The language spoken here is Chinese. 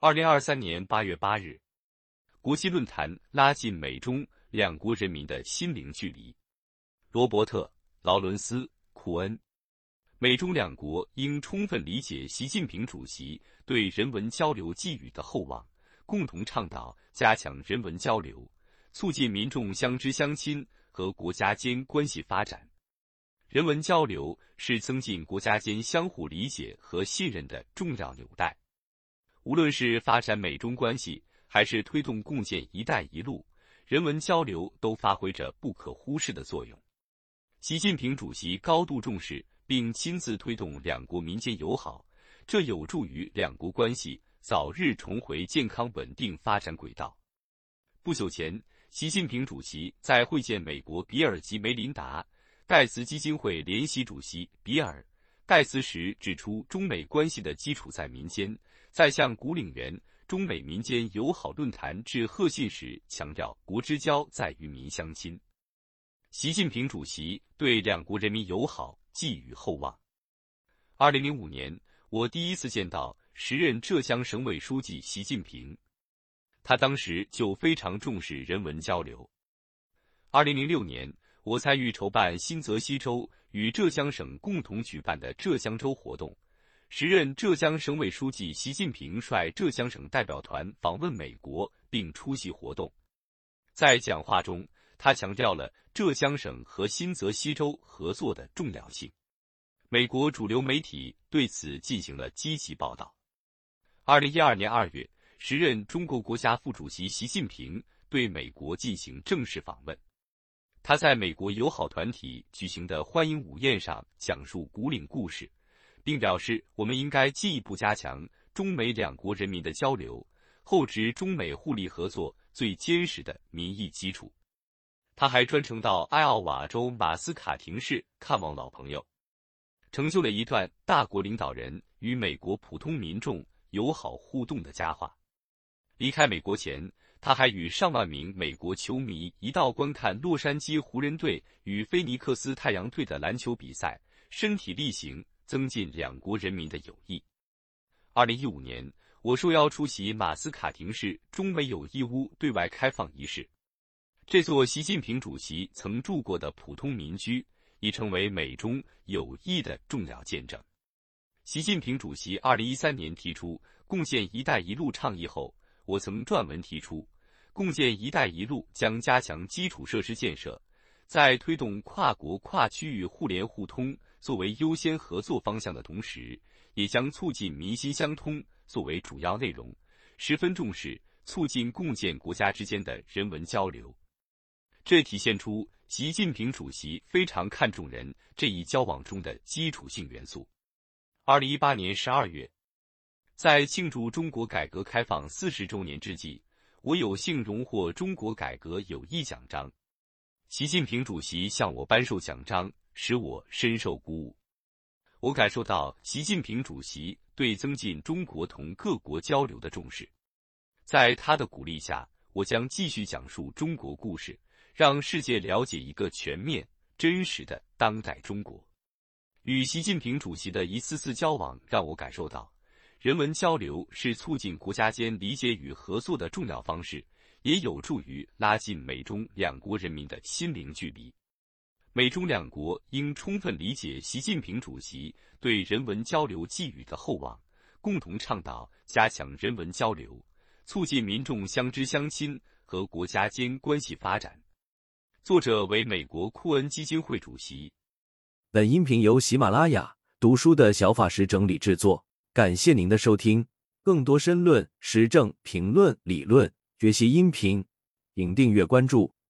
二零二三年八月八日，国际论坛拉近美中两国人民的心灵距离。罗伯特·劳伦斯·库恩，美中两国应充分理解习近平主席对人文交流寄予的厚望，共同倡导加强人文交流，促进民众相知相亲和国家间关系发展。人文交流是增进国家间相互理解和信任的重要纽带。无论是发展美中关系，还是推动共建“一带一路”，人文交流都发挥着不可忽视的作用。习近平主席高度重视并亲自推动两国民间友好，这有助于两国关系早日重回健康稳定发展轨道。不久前，习近平主席在会见美国比尔及梅琳达。盖茨基金会联席主席比尔·盖茨时指出，中美关系的基础在民间。在向古岭园中美民间友好论坛致贺信时，强调国之交在于民相亲。习近平主席对两国人民友好寄予厚望。二零零五年，我第一次见到时任浙江省委书记习近平，他当时就非常重视人文交流。二零零六年。我参与筹办新泽西州与浙江省共同举办的浙江州活动，时任浙江省委书记习近平率浙江省代表团访问美国并出席活动。在讲话中，他强调了浙江省和新泽西州合作的重要性。美国主流媒体对此进行了积极报道。二零一二年二月，时任中国国家副主席习近平对美国进行正式访问。他在美国友好团体举行的欢迎午宴上讲述古岭故事，并表示我们应该进一步加强中美两国人民的交流，厚植中美互利合作最坚实的民意基础。他还专程到艾奥瓦州马斯卡廷市看望老朋友，成就了一段大国领导人与美国普通民众友好互动的佳话。离开美国前。他还与上万名美国球迷一道观看洛杉矶湖人队与菲尼克斯太阳队的篮球比赛，身体力行，增进两国人民的友谊。二零一五年，我受邀出席马斯卡廷市中美友谊屋对外开放仪式。这座习近平主席曾住过的普通民居，已成为美中友谊的重要见证。习近平主席二零一三年提出共建“一带一路”倡议后。我曾撰文提出，共建“一带一路”将加强基础设施建设，在推动跨国跨区域互联互通作为优先合作方向的同时，也将促进民心相通作为主要内容，十分重视促进共建国家之间的人文交流。这体现出习近平主席非常看重人这一交往中的基础性元素。二零一八年十二月。在庆祝中国改革开放四十周年之际，我有幸荣获中国改革友谊奖章。习近平主席向我颁授奖章，使我深受鼓舞。我感受到习近平主席对增进中国同各国交流的重视。在他的鼓励下，我将继续讲述中国故事，让世界了解一个全面、真实的当代中国。与习近平主席的一次次交往，让我感受到。人文交流是促进国家间理解与合作的重要方式，也有助于拉近美中两国人民的心灵距离。美中两国应充分理解习近平主席对人文交流寄予的厚望，共同倡导加强人文交流，促进民众相知相亲和国家间关系发展。作者为美国库恩基金会主席。本音频由喜马拉雅读书的小法师整理制作。感谢您的收听，更多深论、时政评论、理论学习音频，请订阅关注。